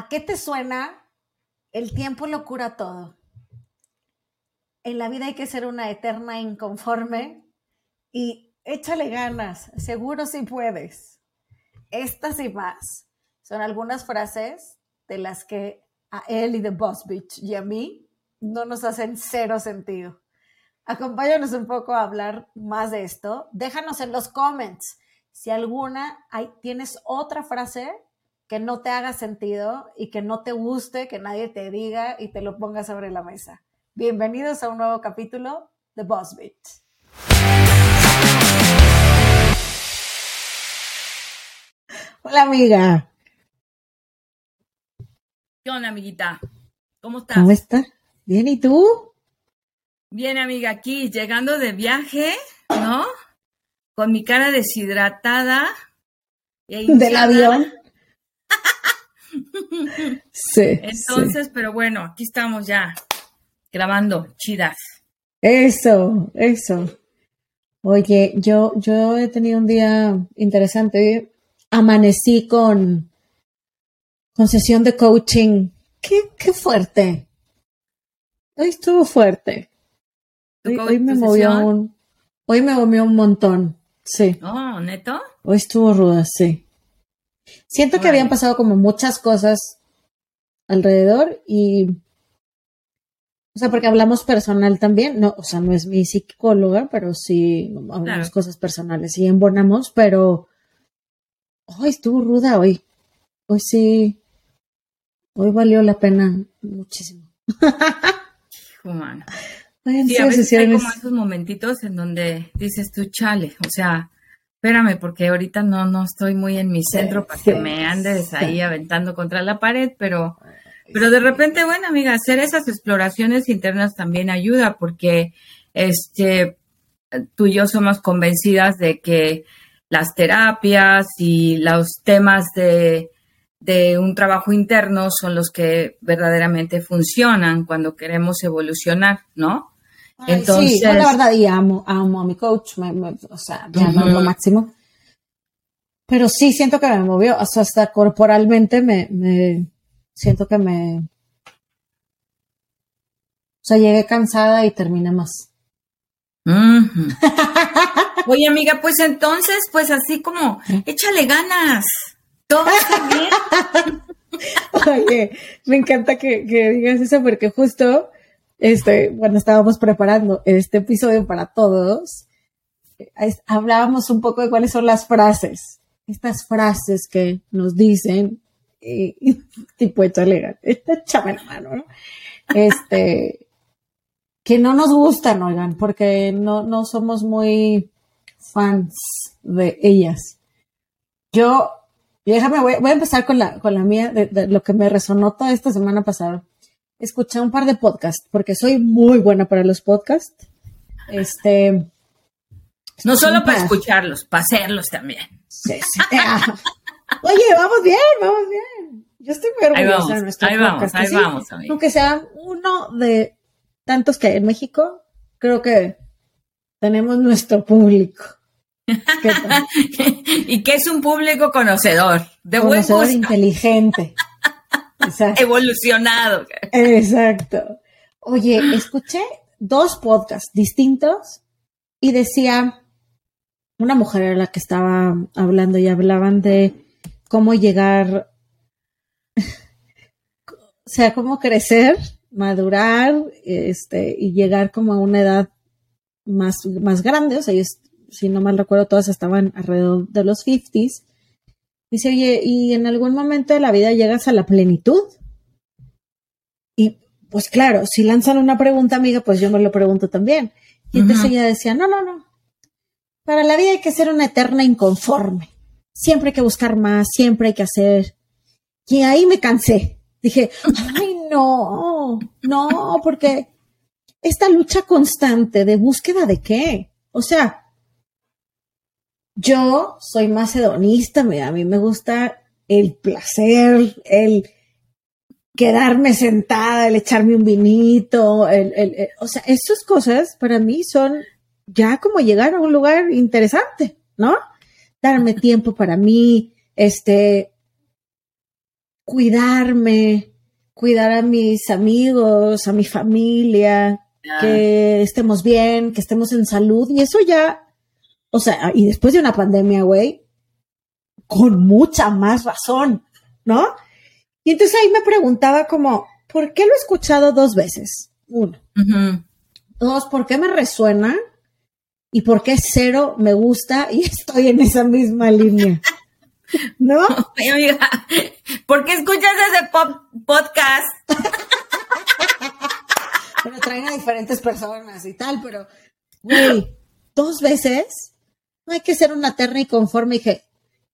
¿A qué te suena? El tiempo lo cura todo. En la vida hay que ser una eterna inconforme y échale ganas, seguro si puedes. Estas y más son algunas frases de las que a él y The Boss Beach y a mí no nos hacen cero sentido. Acompáñanos un poco a hablar más de esto. Déjanos en los comments si alguna tienes otra frase que no te haga sentido y que no te guste, que nadie te diga y te lo ponga sobre la mesa. Bienvenidos a un nuevo capítulo de Boss Beat. Hola amiga. ¿Qué onda, amiguita? ¿Cómo estás? ¿Cómo estás? Bien, ¿y tú? Bien, amiga, aquí llegando de viaje, ¿no? Con mi cara deshidratada. E Del avión. Sí. Entonces, pero bueno, aquí estamos ya grabando, chidas. Eso, eso. Oye, yo, yo he tenido un día interesante. Amanecí con, con sesión de coaching. Qué, qué fuerte. Hoy estuvo fuerte. Hoy, me movió un, hoy me movió un montón. Sí. Oh, ¿neto? Hoy estuvo ruda, sí. Siento que habían pasado como muchas cosas alrededor y o sea, porque hablamos personal también, no, o sea, no es mi psicóloga, pero sí hablamos cosas personales y embonamos, pero hoy estuvo ruda hoy. Hoy sí, hoy valió la pena muchísimo. humano. Sí, a veces hay como esos momentitos en donde dices tú, chale, o sea, espérame, porque ahorita no, no estoy muy en mi centro para que me andes ahí aventando contra la pared, pero, pero de repente, bueno, amiga, hacer esas exploraciones internas también ayuda, porque este, tú y yo somos convencidas de que las terapias y los temas de de un trabajo interno son los que verdaderamente funcionan cuando queremos evolucionar, ¿no? Entonces, sí, yo la verdad y amo, amo a mi coach, o sea, ya no lo máximo. Pero sí siento que me movió, hasta corporalmente me, me siento que me, o sea, llegué cansada y terminé más. Oye, amiga, pues entonces, pues así como, échale ganas. ¿Todo bien? Oye, me encanta que, digas eso porque justo, este, cuando estábamos preparando este episodio para todos, hablábamos un poco de cuáles son las frases, estas frases que nos dicen, tipo, échale, échame la mano, ¿no? Este, que no nos gustan, oigan, porque no, no somos muy fans de ellas. Yo y déjame, voy, a empezar con la, con la mía, de, lo que me resonó toda esta semana pasada. Escuché un par de podcasts, porque soy muy buena para los podcasts. Este. No solo para escucharlos, para hacerlos también. Sí, sí. Ah. Oye, vamos bien, vamos bien. Yo estoy muy orgullosa de nuestro ahí Vamos, ahí vamos, amigo. Aunque sea uno de tantos que hay en México, creo que tenemos nuestro público. y que es un público conocedor, de conocedor inteligente. Evolucionado. Exacto. Oye, escuché dos podcasts distintos y decía, una mujer era la que estaba hablando y hablaban de cómo llegar, o sea, cómo crecer, madurar, este, y llegar como a una edad más, más grande, o sea, ellos si no mal recuerdo, todas estaban alrededor de los 50s. Dice, oye, ¿y en algún momento de la vida llegas a la plenitud? Y pues claro, si lanzan una pregunta, amiga, pues yo me lo pregunto también. Y entonces ella decía, no, no, no. Para la vida hay que ser una eterna inconforme. Siempre hay que buscar más, siempre hay que hacer. Y ahí me cansé. Dije, ay, no, no, porque esta lucha constante de búsqueda de qué? O sea, yo soy más hedonista, a mí me gusta el placer, el quedarme sentada, el echarme un vinito, el, o sea, esas cosas para mí son ya como llegar a un lugar interesante, ¿no? Darme tiempo para mí, este, cuidarme, cuidar a mis amigos, a mi familia, que estemos bien, que estemos en salud. Y eso ya, o sea, y después de una pandemia, güey, con mucha más razón, ¿no? Y entonces ahí me preguntaba como, ¿por qué lo he escuchado dos veces? Uno. Dos, ¿por qué me resuena? Y por qué cero me gusta y estoy en esa misma línea. ¿No? ¿por qué escuchas ese podcast? bueno, traen a diferentes personas y tal, pero, güey, dos veces no hay que ser una terna y conforme. Y dije,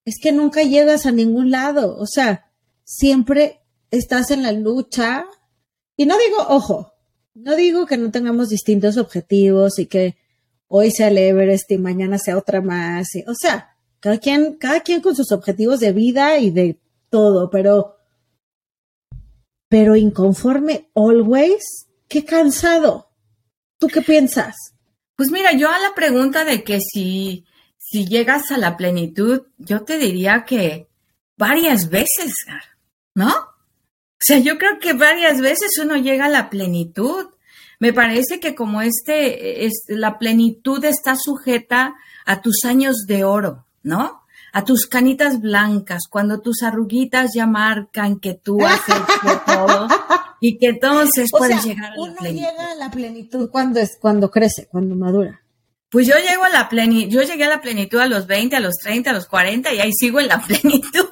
es que nunca llegas a ningún lado. O sea, siempre estás en la lucha. Y no digo, ojo, no digo que no tengamos distintos objetivos y que hoy sea el Everest y mañana sea otra más. o sea, cada quien, cada quien con sus objetivos de vida y de todo, pero, pero inconforme always, qué cansado. ¿Tú qué piensas? Pues mira, yo a la pregunta de que si, si llegas a la plenitud, yo te diría que varias veces, ¿no? O sea, yo creo que varias veces uno llega a la plenitud. Me parece que como este, es, la plenitud está sujeta a tus años de oro, ¿no? A tus canitas blancas, cuando tus arruguitas ya marcan que tú has hecho todo y que entonces puedes llegar a la uno llega a la plenitud cuando es cuando crece, cuando madura. Pues yo llego a la plenitud, yo llegué a la plenitud a los 20, a los 30, a los 40 y ahí sigo en la plenitud.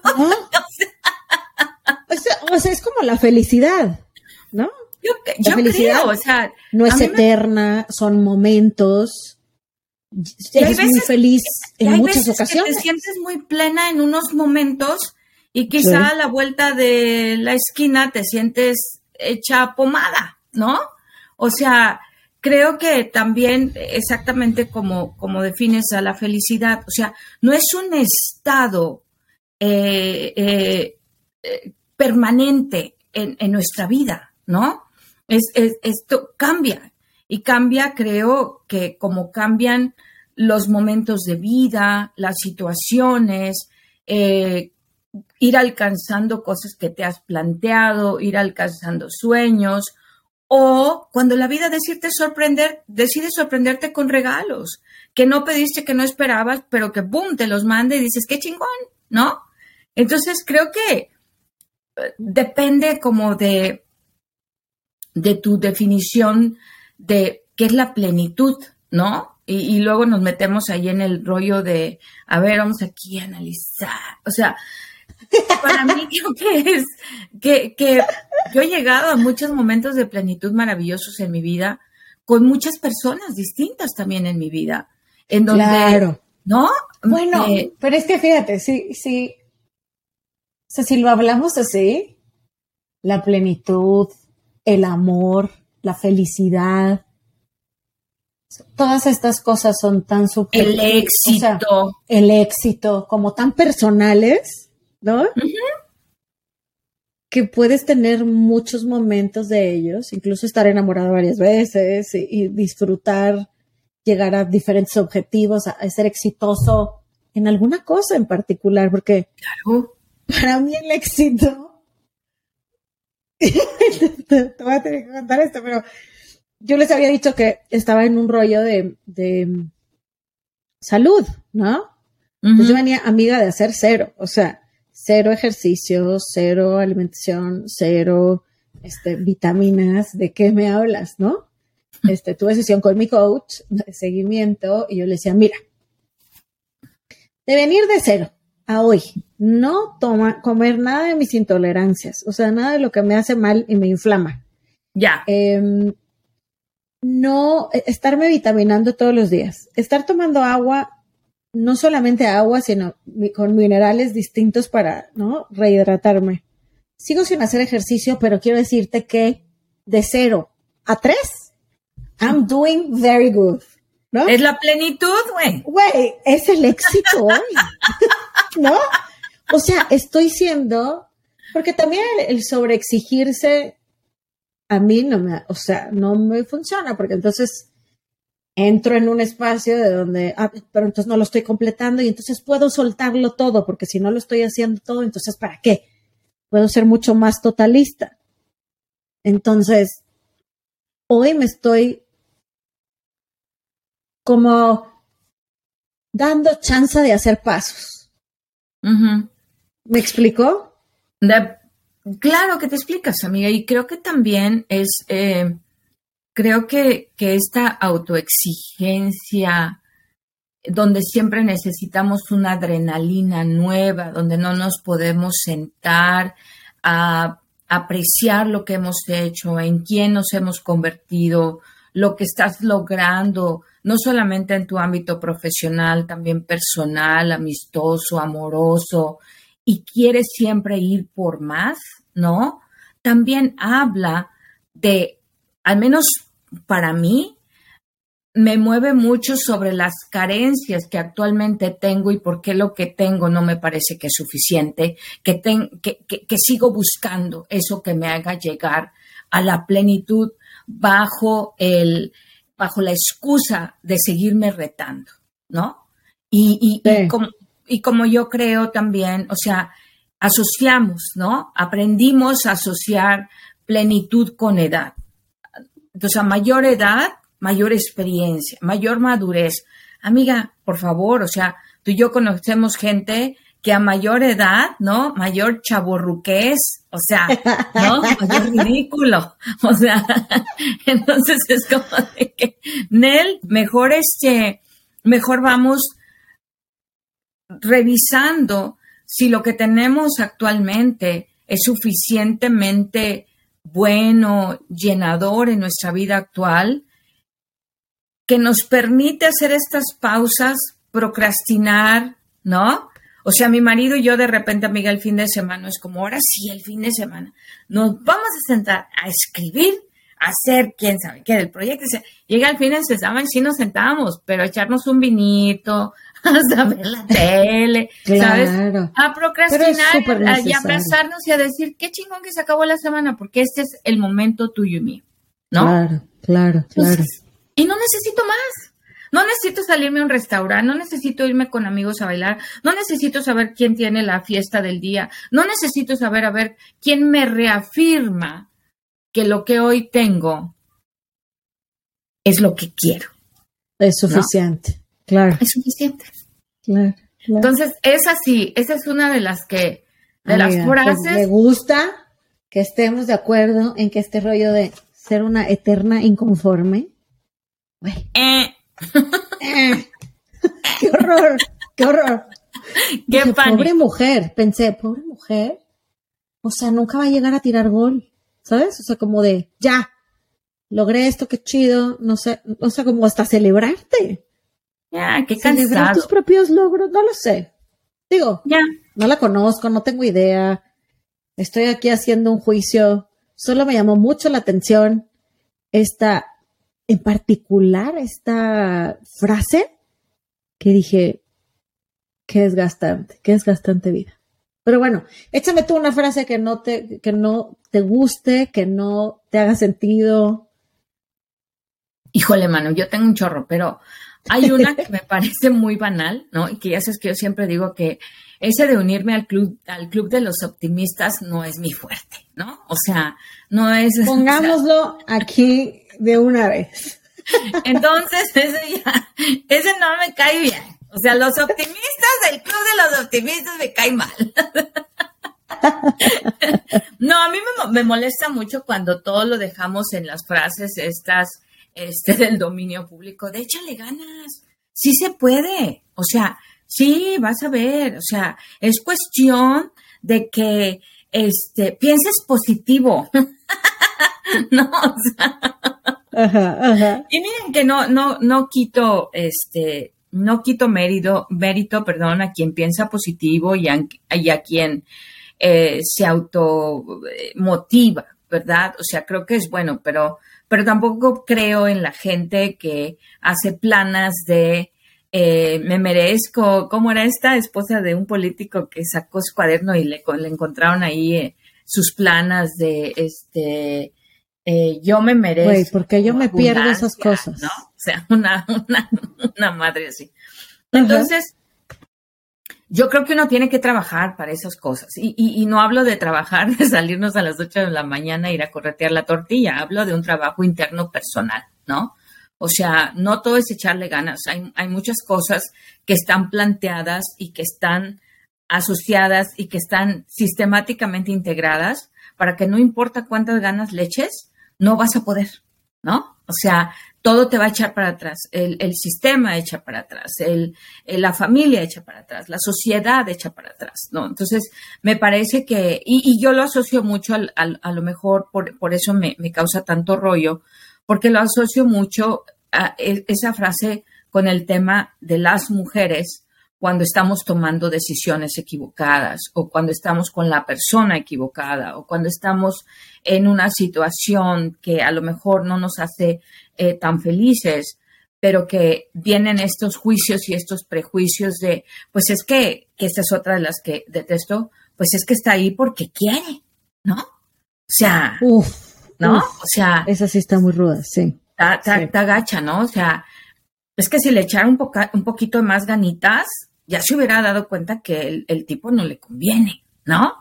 o sea, es como la felicidad, ¿no? Yo, la felicidad creo, o sea, no es eterna, son momentos. Eres muy feliz en muchas ocasiones. te sientes muy plena en unos momentos y quizá a la vuelta de la esquina te sientes hecha pomada, ¿no? O sea, creo que también exactamente como, como defines a la felicidad, o sea, no es un estado eh, eh, eh permanente en, nuestra vida, ¿no? Es, esto cambia y cambia, creo que como cambian los momentos de vida, las situaciones, ir alcanzando cosas que te has planteado, ir alcanzando sueños, o cuando la vida decide, sorprender, decide sorprenderte con regalos que no pediste, que no esperabas, pero que boom, te los manda y dices, qué chingón, ¿no? Entonces creo que depende como de, de tu definición de qué es la plenitud, ¿no? Y, luego nos metemos ahí en el rollo de, a ver, vamos aquí a analizar. O sea, para mí creo que es que, que yo he llegado a muchos momentos de plenitud maravillosos en mi vida, con muchas personas distintas también en mi vida. En donde, claro. ¿no? Bueno, eh, pero es que fíjate, sí, sí, sea, si lo hablamos así, la plenitud, el amor, la felicidad, todas estas cosas son tan subjetivas. El éxito. el éxito, como tan personales, ¿no? Que puedes tener muchos momentos de ellos, incluso estar enamorado varias veces y, disfrutar, llegar a diferentes objetivos, a, ser exitoso en alguna cosa en particular, porque claro para mí el éxito, te, voy a tener que contar esto, pero yo les había dicho que estaba en un rollo de, salud, ¿no? Pues yo venía amiga de hacer cero, o sea, cero ejercicio, cero alimentación, cero este, vitaminas, ¿de qué me hablas, no? Este, tuve sesión con mi coach de seguimiento y yo le decía, mira, de venir de cero, a hoy no toma, comer nada de mis intolerancias, o sea, nada de lo que me hace mal y me inflama. Ya. Em, no e, estarme vitaminando todos los días, estar tomando agua, no solamente agua, sino con minerales distintos para, ¿no? Rehidratarme. Sigo sin hacer ejercicio, pero quiero decirte que de cero a tres, I'm doing very good. ¿No? Es la plenitud, güey. Güey, es el éxito hoy. ¿no? O sea, estoy siendo, porque también el, sobreexigirse a mí no me, o sea, no me funciona, porque entonces entro en un espacio de donde, ah, pero entonces no lo estoy completando y entonces puedo soltarlo todo, porque si no lo estoy haciendo todo, entonces ¿para qué? puedo ser mucho más totalista. Entonces, hoy me estoy como dando chance de hacer pasos. ¿Me explicó? claro que te explicas, amiga, y creo que también es, eh, creo que, que esta autoexigencia, donde siempre necesitamos una adrenalina nueva, donde no nos podemos sentar a apreciar lo que hemos hecho, en quién nos hemos convertido, lo que estás logrando, no solamente en tu ámbito profesional, también personal, amistoso, amoroso, y quieres siempre ir por más, ¿no? También habla de, al menos para mí, me mueve mucho sobre las carencias que actualmente tengo y por qué lo que tengo no me parece que es suficiente, que, que, sigo buscando eso que me haga llegar a la plenitud bajo, el, bajo la excusa de seguirme retando, ¿no? Y, como, y como yo creo también, o sea, asociamos, ¿no? Aprendimos a asociar plenitud con edad. Entonces, a mayor edad, mayor experiencia, mayor madurez. Amiga, por favor, o sea, tú y yo conocemos gente que a mayor edad, ¿no? Mayor chaborruqués, o sea, ¿no? Mayor ridículo, o sea, entonces es como de que, Nel, mejor este, mejor vamos revisando si lo que tenemos actualmente es suficientemente bueno, llenador en nuestra vida actual, que nos permite hacer estas pausas, procrastinar, ¿no? O sea, mi marido y yo de repente, amiga, el fin de semana es como, ahora sí, el fin de semana, nos vamos a sentar a escribir, a hacer quién sabe qué del proyecto. llega el fin de semana y sí nos sentamos, pero echarnos un vinito, a ver la tele, ¿sabes? A procrastinar y abrazarnos y a decir, qué chingón que se acabó la semana, porque este es el momento tuyo y mío, ¿no? Claro, claro, claro. y no necesito más. No necesito salirme a un restaurante, no necesito irme con amigos a bailar, no necesito saber quién tiene la fiesta del día, no necesito saber a ver quién me reafirma que lo que hoy tengo es lo que quiero. Es suficiente. Claro. Es suficiente. Claro, Entonces, es así, esa es una de las que, de las pues, frases. me gusta que estemos de acuerdo en que este rollo de ser una eterna inconforme. Eh. Eh. qué horror, qué horror. Qué Pobre mujer, pensé, pobre mujer. O sea, nunca va a llegar a tirar gol, ¿sabes? O sea, como de, ya, logré esto, qué chido, no sé, o sea, como hasta celebrarte. Ya, qué cansado. tus propios logros, no lo sé. Digo, ya. no la conozco, no tengo idea. Estoy aquí haciendo un juicio. Solo me llamó mucho la atención esta, en particular, esta frase que dije, qué desgastante, qué desgastante vida. Pero bueno, échame tú una frase que no te, que no te guste, que no te haga sentido. Híjole, mano, yo tengo un chorro, pero hay una que me parece muy banal, ¿no? Y que ya sabes que yo siempre digo que ese de unirme al club, al club de los optimistas no es mi fuerte, ¿no? O sea, no es. Pongámoslo aquí de una vez. Entonces, ese ya, ese no me cae bien. O sea, los optimistas del club de los optimistas me cae mal. No, a mí me, me molesta mucho cuando todo lo dejamos en las frases estas este, del dominio público, de échale ganas, sí se puede, o sea, sí, vas a ver, o sea, es cuestión de que este, pienses positivo. no, o sea. Y miren que no, no, no quito, este, no quito mérito, mérito, perdón, a quien piensa positivo y a, a quien eh, se automotiva, ¿verdad? O sea, creo que es bueno, pero pero tampoco creo en la gente que hace planas de eh, me merezco, ¿cómo era esta esposa de un político que sacó su cuaderno y le, le encontraron ahí eh, sus planas de este eh, yo me merezco. Güey, porque yo me pierdo esas cosas. ¿no? O sea, una, una, una madre así. Entonces, yo creo que uno tiene que trabajar para esas cosas. Y, no hablo de trabajar, de salirnos a las 8 de la mañana e ir a corretear la tortilla. Hablo de un trabajo interno personal, ¿no? O sea, no todo es echarle ganas. Hay, hay muchas cosas que están planteadas y que están asociadas y que están sistemáticamente integradas para que no importa cuántas ganas le eches, no vas a poder, ¿no? O sea, todo te va a echar para atrás, el, sistema echa para atrás, el, la familia echa para atrás, la sociedad echa para atrás, ¿no? Entonces, me parece que, y, yo lo asocio mucho al, a lo mejor, por, por eso me, me, causa tanto rollo, porque lo asocio mucho a e, esa frase con el tema de las mujeres cuando estamos tomando decisiones equivocadas o cuando estamos con la persona equivocada o cuando estamos en una situación que a lo mejor no nos hace eh, tan felices, pero que vienen estos juicios y estos prejuicios de, pues es que, que esta es otra de las que detesto, pues es que está ahí porque quiere, ¿no? O sea, ¿no? o sea, esa sí está muy ruda, sí. Está, gacha, ¿no? O sea, es que si le echara un, un poquito más ganitas, ya se hubiera dado cuenta que el, tipo no le conviene, ¿no?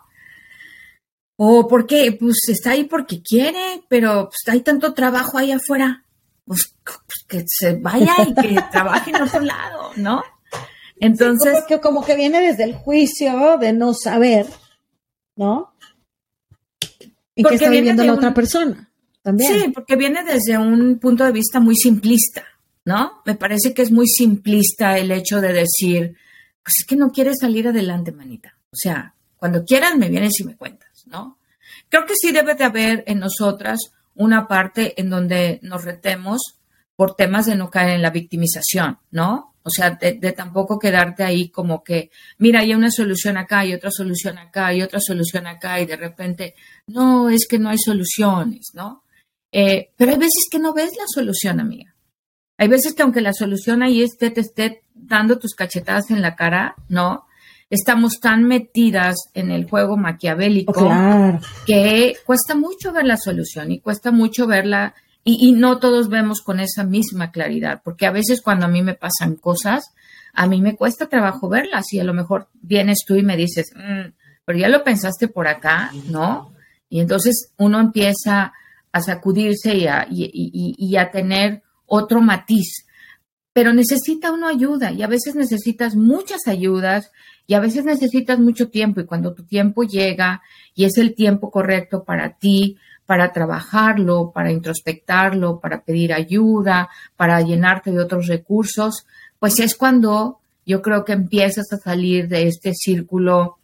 O porque, pues está ahí porque quiere, pero pues, hay tanto trabajo ahí afuera, pues, pues que se vaya y que trabaje en otro lado, ¿no? Entonces. porque como que viene desde el juicio de no saber, ¿no? Y que está viviendo la otra persona también. Sí, porque viene desde un punto de vista muy simplista, ¿no? Me parece que es muy simplista el hecho de decir, pues es que no quieres salir adelante, manita. O sea, cuando quieras me vienes y me cuentas, ¿no? Creo que sí debe de haber en nosotras una parte en donde nos retemos por temas de no caer en la victimización, ¿no? O sea, de, tampoco quedarte ahí como que, mira, hay una solución acá y otra solución acá y otra solución acá y de repente, no, es que no hay soluciones, ¿no? Eh, pero hay veces que no ves la solución, amiga. Hay veces que aunque la solución ahí esté, te esté dando tus cachetadas en la cara, ¿no? Estamos tan metidas en el juego maquiavélico oh, que cuesta mucho ver la solución y cuesta mucho verla y, no todos vemos con esa misma claridad, porque a veces cuando a mí me pasan cosas, a mí me cuesta trabajo verlas y a lo mejor vienes tú y me dices, mm, pero ya lo pensaste por acá, ¿no? Y entonces uno empieza a sacudirse y a, y a tener otro matiz pero necesita uno ayuda y a veces necesitas muchas ayudas y a veces necesitas mucho tiempo y cuando tu tiempo llega y es el tiempo correcto para ti, para trabajarlo, para introspectarlo, para pedir ayuda, para llenarte de otros recursos, pues es cuando yo creo que empiezas a salir de este círculo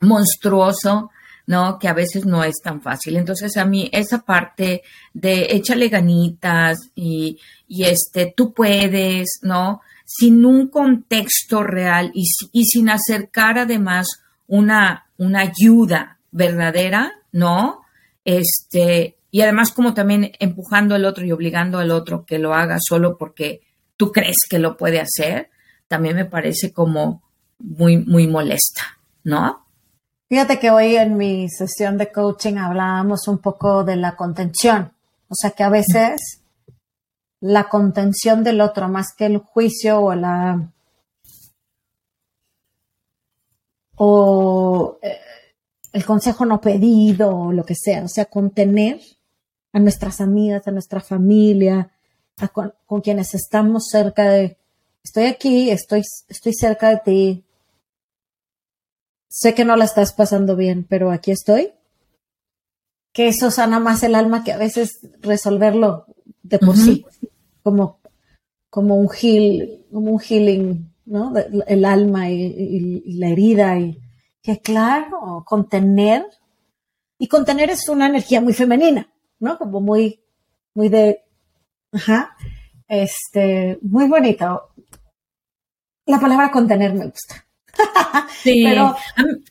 monstruoso ¿no? Que a veces no es tan fácil. Entonces a mí esa parte de échale ganitas y, y este, tú puedes, ¿no? Sin un contexto real y, y sin acercar además una, una ayuda verdadera, ¿no? Este, y además como también empujando al otro y obligando al otro que lo haga solo porque tú crees que lo puede hacer, también me parece como muy, muy molesta, ¿no? Fíjate que hoy en mi sesión de coaching hablábamos un poco de la contención, o sea que a veces la contención del otro más que el juicio o la o eh, el consejo no pedido o lo que sea, o sea, contener a nuestras amigas, a nuestra familia, con, con, quienes estamos cerca de, estoy aquí, estoy, estoy cerca de ti, sé que no la estás pasando bien, pero aquí estoy. Que eso sana más el alma que a veces resolverlo de por sí, como, como un heal, como un healing, ¿no? El alma y, la herida y que claro, contener. Y contener es una energía muy femenina, ¿no? Como muy, muy de, ajá, este, muy bonito. La palabra contener me gusta. sí. pero,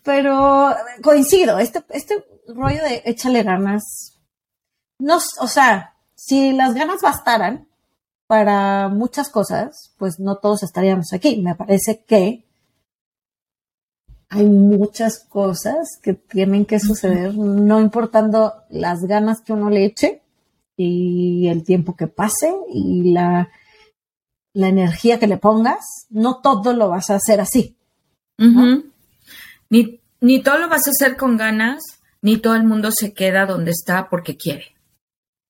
pero coincido, este, este rollo de échale ganas, no, o sea, si las ganas bastaran para muchas cosas, pues no todos estaríamos aquí. Me parece que hay muchas cosas que tienen que suceder, no importando las ganas que uno le eche y el tiempo que pase y la, la energía que le pongas, no todo lo vas a hacer así. Ni, ni todo lo vas a hacer con ganas, ni todo el mundo se queda donde está porque quiere,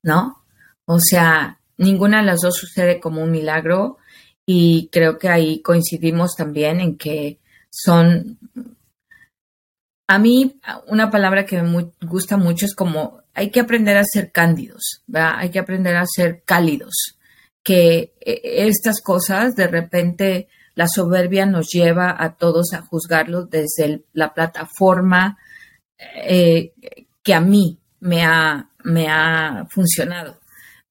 ¿no? O sea, ninguna de las dos sucede como un milagro y creo que ahí coincidimos también en que son, a mí una palabra que me gusta mucho es como hay que aprender a ser cándidos, ¿verdad? hay que aprender a ser cálidos, que eh, estas cosas de repente la soberbia nos lleva a todos a juzgarlos desde la plataforma eh, que a mí me ha, me ha funcionado,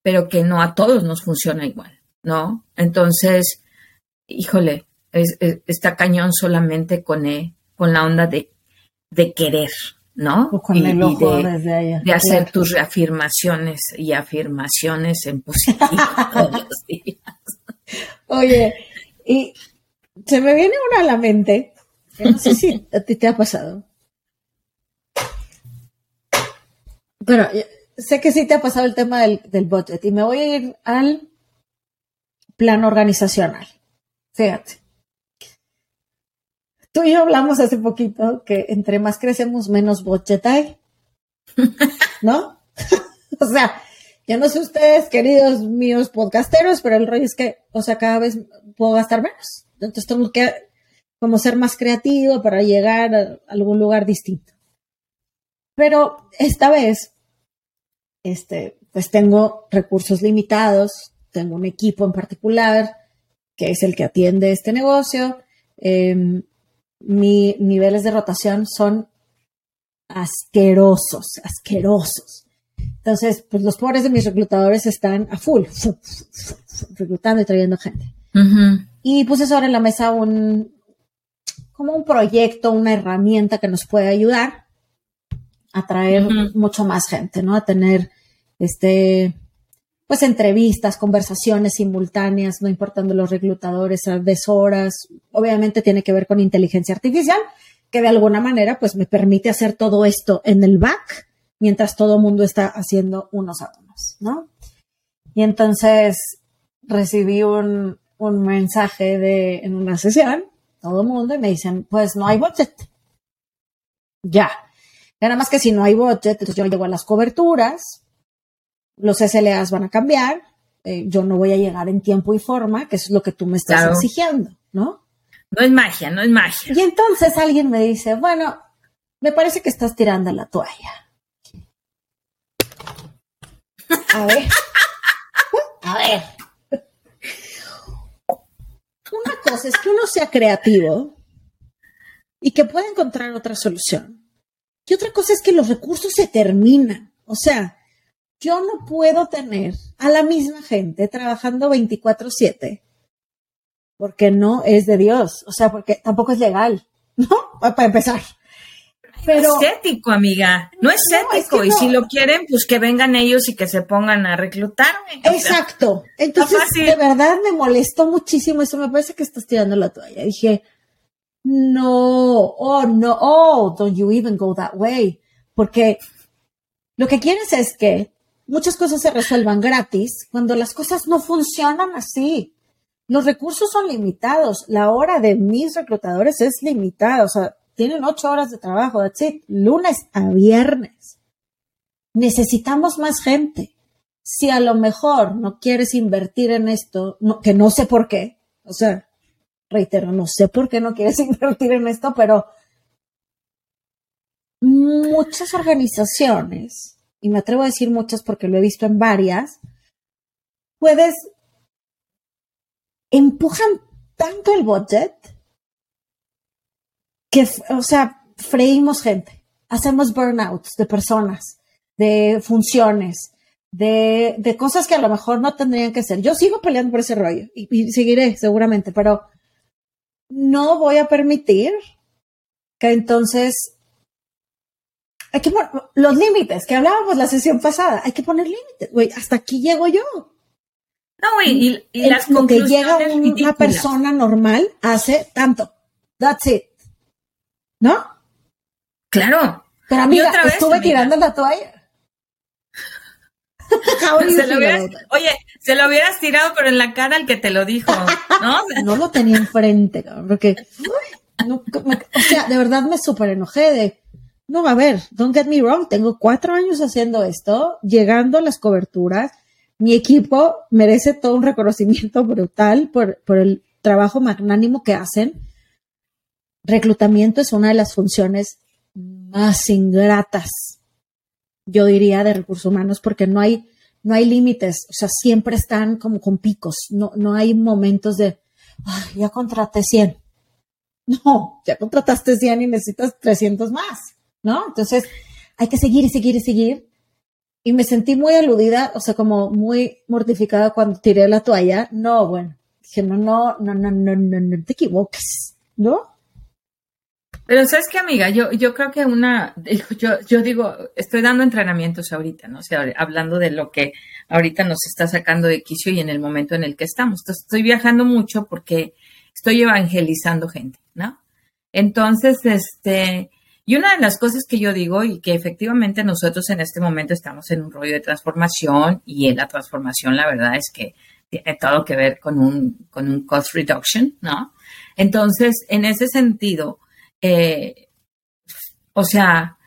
pero que no a todos nos funciona igual, ¿no? Entonces, híjole, está cañón solamente con, eh, con la onda de, de querer, ¿no? con y, el ojo de, desde allá. de, hacer tus reafirmaciones y afirmaciones en positivo todos los días. Oye, y se me viene una a la mente, no sé si a ti te ha pasado. Bueno, sé que sí te ha pasado el tema del, del budget y me voy a ir al plan organizacional. Fíjate. Tú y yo hablamos hace poquito que entre más crecemos, menos budget hay. ¿No? o sea, ya no sé ustedes, queridos míos podcasteros, pero el rollo es que, o sea, cada vez puedo gastar menos. Entonces tengo que como ser más creativo para llegar a algún lugar distinto. Pero esta vez, este, pues tengo recursos limitados, tengo un equipo en particular que es el que atiende este negocio. Em, mis niveles de rotación son asquerosos, asquerosos. Entonces, pues los pobres de mis reclutadores están a full, reclutando y trayendo gente. Y puse sobre la mesa un, como un proyecto, una herramienta que nos puede ayudar a traer mucho más gente, ¿no? A tener, este, pues entrevistas, conversaciones simultáneas, no importando los reclutadores a deshoras. Obviamente tiene que ver con inteligencia artificial, que de alguna manera pues me permite hacer todo esto en el back mientras todo el mundo está haciendo unos a unos, ¿no? Y entonces recibí un, un mensaje de, en una sesión, todo el mundo, y me dicen, pues no hay budget. Ya. Nada más que si no hay budget, entonces yo llego a las coberturas, los SLAs van a cambiar, eh, yo no voy a llegar en tiempo y forma, que es lo que tú me estás exigiendo, ¿no? No es magia, no es magia. Y entonces alguien me dice, bueno, me parece que estás tirando la toalla. A ver. A ver. Una cosa es que uno sea creativo y que pueda encontrar otra solución. Y otra cosa es que los recursos se terminan. O sea, yo no puedo tener a la misma gente trabajando 24/7 porque no es de Dios. O sea, porque tampoco es legal, ¿no? Para empezar. Pero, es ético, amiga. No es ético. y si lo quieren, pues que vengan ellos y que se pongan a reclutarme. Exacto. Entonces, de verdad me molestó muchísimo eso. Me parece que estás tirando la toalla. Dije, no, oh, no, oh, don't you even go that way. Porque lo que quieres es que muchas cosas se resuelvan gratis cuando las cosas no funcionan así. Los recursos son limitados. La hora de mis reclutadores es limitada. O sea, tienen ocho horas de trabajo, that's it, lunes a viernes. Necesitamos más gente. Si a lo mejor no quieres invertir en esto, que no sé por qué, o sea, reitero, no sé por qué no quieres invertir en esto, pero muchas organizaciones, y me atrevo a decir muchas porque lo he visto en varias, puedes, empujan tanto el budget que, o sea, freímos gente, hacemos burnouts de personas, de funciones, de, de, cosas que a lo mejor no tendrían que ser. Yo sigo peleando por ese rollo y, seguiré seguramente, pero no voy a permitir que entonces hay que poner los límites que hablábamos la sesión pasada, hay que poner límites, güey, hasta aquí llego yo. No, güey, y, las lo que llega una persona normal hace tanto. That's it. ¿No? Claro. Pero amiga, estuve tirando la toalla. oye, se lo hubieras tirado, pero en la cara al que te lo dijo, ¿no? no lo tenía enfrente, porque o sea, de verdad me súper enojé de, no, a ver, don't get me wrong, tengo cuatro años haciendo esto, llegando a las coberturas, mi equipo merece todo un reconocimiento brutal por, por el trabajo magnánimo que hacen. Reclutamiento es una de las funciones más ingratas, yo diría, de recursos humanos, porque no hay, no hay límites, o sea, siempre están como con picos, no, no hay momentos de, ya contraté 100. No, ya contrataste 100 y necesitas 300 más, ¿no? Entonces, hay que seguir y seguir y seguir. Y me sentí muy aludida, o sea, como muy mortificada cuando tiré la toalla. No, bueno, dije, no, no, no, no, no, no, no te equivoques, ¿no? Pero sabes qué, amiga, yo, yo creo que una, yo, yo digo, estoy dando entrenamientos ahorita, ¿no? O sea, hablando de lo que ahorita nos está sacando de quicio y en el momento en el que estamos. Estoy viajando mucho porque estoy evangelizando gente, ¿no? Entonces, este, y una de las cosas que yo digo y que efectivamente nosotros en este momento estamos en un rollo de transformación y en la transformación la verdad es que tiene todo que ver con un, con un cost reduction, ¿no? Entonces, en ese sentido, eh, o sea,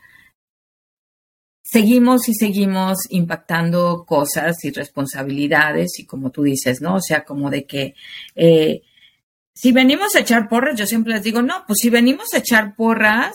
seguimos y seguimos impactando cosas y responsabilidades y como tú dices, ¿no? O sea, como de que eh, si venimos a echar porras, yo siempre les digo, no, pues si venimos a echar porras,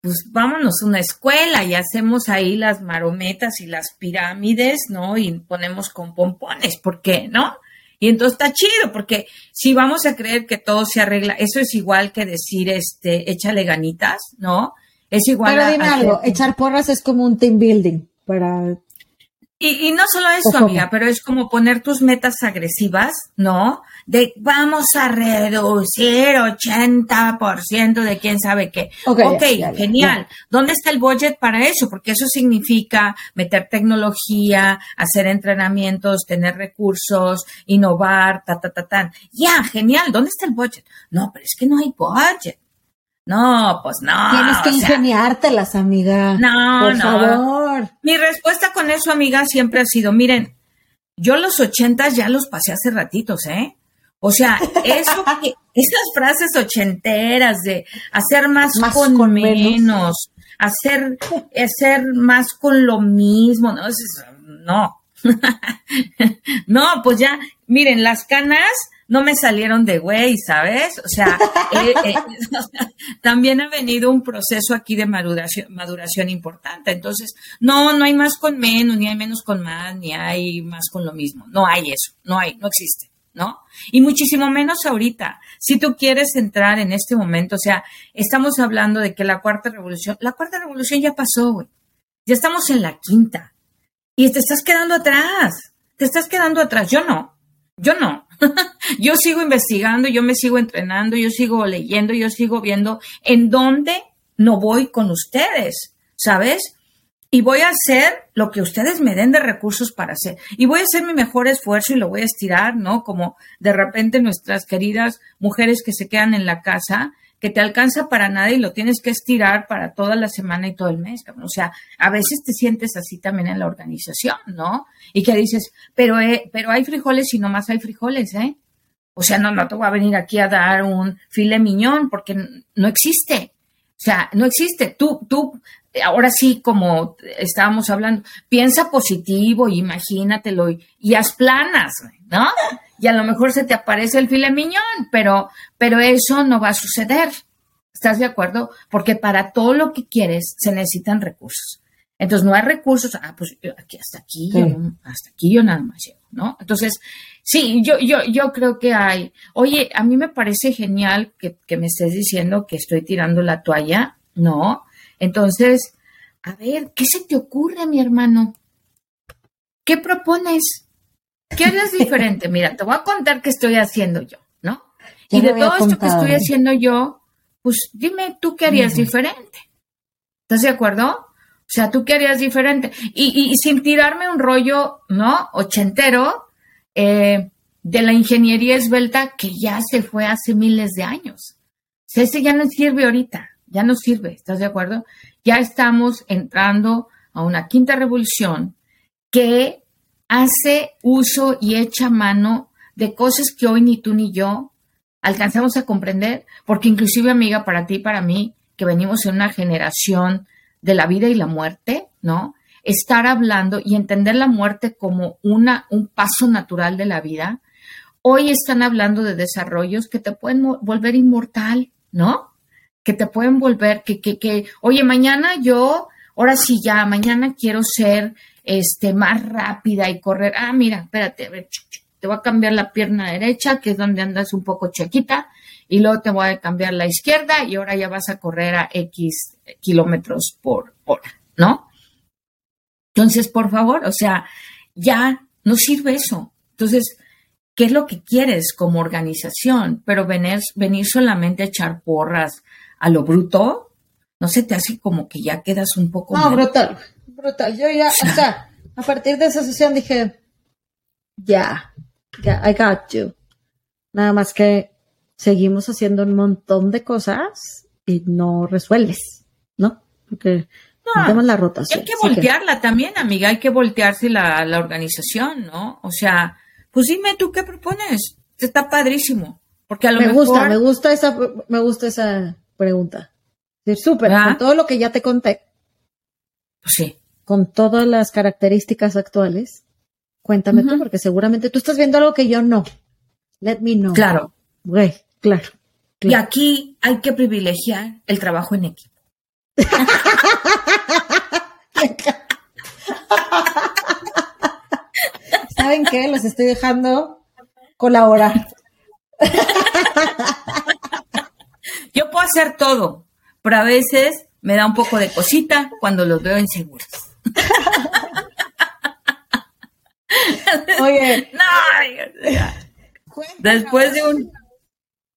pues vámonos a una escuela y hacemos ahí las marometas y las pirámides, ¿no? Y ponemos con pompones, ¿por qué? ¿No? Y entonces está chido, porque si vamos a creer que todo se arregla, eso es igual que decir, este, échale ganitas, ¿no? Es igual Pero dime algo, echar porras es como un team building para y, no solo eso, amiga, pero es como poner tus metas agresivas, ¿no? De vamos a reducir 80% de quién sabe qué. Ok, genial. ¿Dónde está el budget para eso? Porque eso significa meter tecnología, hacer entrenamientos, tener recursos, innovar, ta, ta, ta, ta. Ya, genial. ¿Dónde está el budget? No, pero es que no hay budget. No, pues no. Tienes que ingeniártelas, amiga. No, por favor. Mi respuesta con eso, amiga, siempre ha sido, miren, yo los ochentas ya los pasé hace ratitos, ¿eh? O sea, eso que, esas frases ochenteras de hacer más, con, menos, hacer, hacer más con lo mismo, no, no. no, pues ya, miren, las canas no me salieron de güey, ¿sabes? O sea, eh, eh, también ha venido un proceso aquí de maduración, maduración importante. Entonces, no, no hay más con menos, ni hay menos con más, ni hay más con lo mismo. No hay eso, no hay, no existe. ¿no? Y muchísimo menos ahorita. Si tú quieres entrar en este momento, o sea, estamos hablando de que la cuarta revolución, la cuarta revolución ya pasó, güey. Ya estamos en la quinta. Y te estás quedando atrás. Te estás quedando atrás. Yo no. Yo no. yo sigo investigando, yo me sigo entrenando, yo sigo leyendo, yo sigo viendo en dónde no voy con ustedes, ¿sabes? Y voy a hacer lo que ustedes me den de recursos para hacer. Y voy a hacer mi mejor esfuerzo y lo voy a estirar, ¿no? Como de repente nuestras queridas mujeres que se quedan en la casa que te alcanza para nada y lo tienes que estirar para toda la semana y todo el mes. O sea, a veces te sientes así también en la organización, ¿no? Y que dices, pero, eh, pero hay frijoles y no más hay frijoles, ¿eh? O sea, no, no te voy a venir aquí a dar un file miñón porque no existe. O sea, no existe. Tú, tú, ahora sí, como estábamos hablando, piensa positivo, imagínatelo y, y haz planas, ¿no? Y a lo mejor se te aparece el file miñón, pero, pero eso no va a suceder. ¿Estás de acuerdo? Porque para todo lo que quieres se necesitan recursos. Entonces no hay recursos, ah, pues aquí hasta aquí, yo, hasta aquí yo nada más llego, ¿no? Entonces, sí, yo, yo, yo creo que hay. Oye, a mí me parece genial que, que me estés diciendo que estoy tirando la toalla, ¿no? Entonces, a ver, ¿qué se te ocurre, mi hermano? ¿Qué propones? ¿Qué harías diferente? Mira, te voy a contar qué estoy haciendo yo, ¿no? y de todo esto que estoy haciendo yo, pues dime tú qué harías diferente. ¿Estás de acuerdo? O sea, tú qué harías diferente. Y, sin tirarme un rollo, ¿no? Ochentero, eh, de la ingeniería esbelta que ya se fue hace miles de años. O sea, ese ya no sirve ahorita, ya no sirve, ¿estás de acuerdo? Ya estamos entrando a una quinta revolución que hace uso y echa mano de cosas que hoy ni tú ni yo alcanzamos a comprender, porque inclusive amiga, para ti, para mí, que venimos en una generación de la vida y la muerte, ¿no? Estar hablando y entender la muerte como una, un paso natural de la vida. Hoy están hablando de desarrollos que te pueden volver inmortal, ¿no? Que te pueden volver, que, que, que, oye, mañana yo, ahora sí ya, mañana quiero ser este, más rápida y correr. Ah, mira, espérate, a ver, te voy a cambiar la pierna derecha, que es donde andas un poco chiquita, y luego te voy a cambiar la izquierda y ahora ya vas a correr a X kilómetros por hora, ¿no? Entonces, por favor, o sea, ya no sirve eso. Entonces, ¿qué es lo que quieres como organización? Pero venir, venir solamente a echar porras a lo bruto, ¿no se te hace como que ya quedas un poco... No, brutal, brutal. Yo ya, o sea, a partir de esa sesión dije, ya, ya, I got you. Nada más que seguimos haciendo un montón de cosas y no resuelves, ¿no? Porque no, la rotación. Hay que voltearla también, amiga, hay que voltearse la, la organización, ¿no? O sea, pues dime tú qué propones. Está padrísimo. Porque a lo me mejor... gusta, me gusta esa, me gusta esa pregunta. Súper, con todo lo que ya te conté. Pues sí. Con todas las características actuales, cuéntame tú, porque seguramente tú estás viendo algo que yo no. Let me know. Claro. Güey, claro, Y aquí hay que privilegiar el trabajo en equipo. ¿Saben qué? Los estoy dejando colaborar. Yo puedo hacer todo, pero a veces me da un poco de cosita cuando los veo inseguros. Oye, no, después de un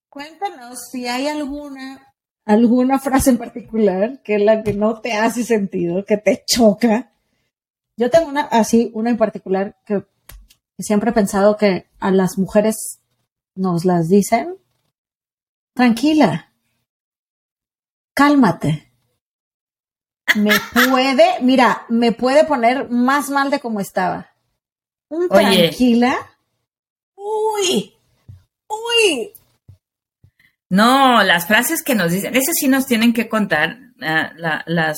cuéntanos si hay alguna alguna frase en particular que es la que no te hace sentido, que te choca. Yo tengo una así, una en particular que siempre he pensado que a las mujeres nos las dicen. Tranquila. Cálmate. Me puede, mira, me puede poner más mal de como estaba. tranquila. Uy, uy, no, las frases que nos dicen, esas sí nos tienen que contar ah, las,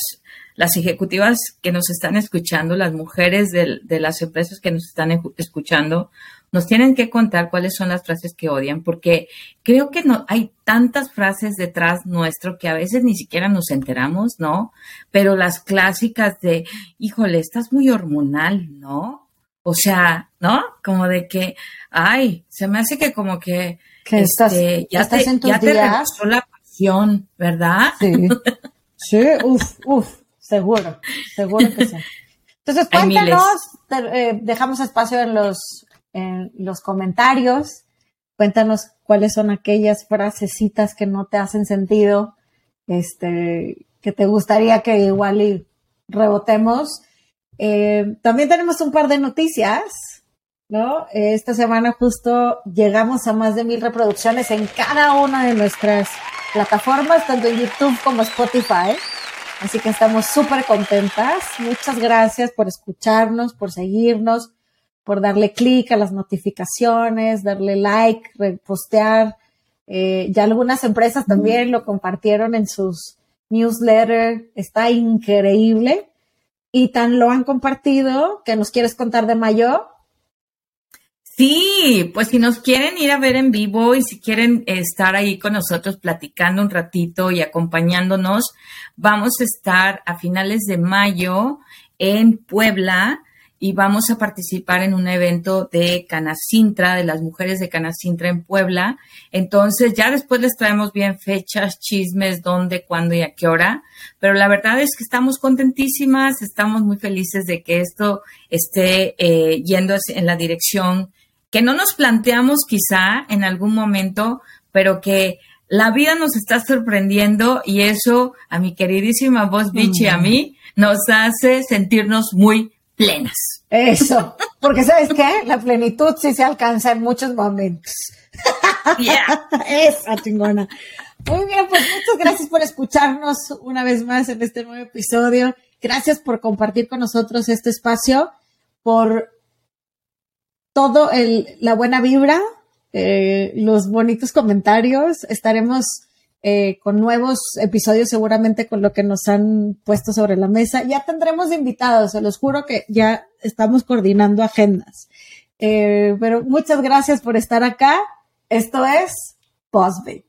las ejecutivas que nos están escuchando, las mujeres de, las empresas que nos están escuchando, nos tienen que contar cuáles son las frases que odian, porque creo que no hay tantas frases detrás nuestro que a veces ni siquiera nos enteramos, ¿no? Pero las clásicas de, híjole, estás muy hormonal, ¿no? O sea, ¿no? Como de que, ay, se me hace que como que que estás, este, ya estás en tus ya días. te la pasión, ¿verdad? Sí, sí, uf, uf, seguro, seguro que sí. Entonces, cuéntanos, eh, dejamos espacio en los, en los comentarios, cuéntanos cuáles son aquellas frasecitas que no te hacen sentido, este, que te gustaría que igual y rebotemos. Eh, también tenemos un par de noticias ¿no? Esta semana justo llegamos a más de mil reproducciones en cada una de nuestras plataformas, tanto en YouTube como Spotify. Así que estamos súper contentas. Muchas gracias por escucharnos, por seguirnos, por darle clic a las notificaciones, darle like, repostear. Eh, ya algunas empresas también lo compartieron en sus newsletters. Está increíble. Y tan lo han compartido que nos quieres contar de mayo. Sí, pues si nos quieren ir a ver en vivo y si quieren estar ahí con nosotros platicando un ratito y acompañándonos, vamos a estar a finales de mayo en Puebla y vamos a participar en un evento de Canacintra, de las mujeres de Canacintra en Puebla. Entonces, ya después les traemos bien fechas, chismes, dónde, cuándo y a qué hora. Pero la verdad es que estamos contentísimas, estamos muy felices de que esto esté eh, yendo en la dirección que no nos planteamos quizá en algún momento, pero que la vida nos está sorprendiendo y eso a mi queridísima voz Vichy a mí nos hace sentirnos muy plenas. Eso, porque sabes qué, la plenitud sí se alcanza en muchos momentos. Yeah. Esa chingona. Muy bien, pues muchas gracias por escucharnos una vez más en este nuevo episodio. Gracias por compartir con nosotros este espacio, por todo el, la buena vibra, eh, los bonitos comentarios. Estaremos eh, con nuevos episodios seguramente con lo que nos han puesto sobre la mesa. Ya tendremos invitados, se los juro que ya estamos coordinando agendas. Eh, pero muchas gracias por estar acá. Esto es Postbait.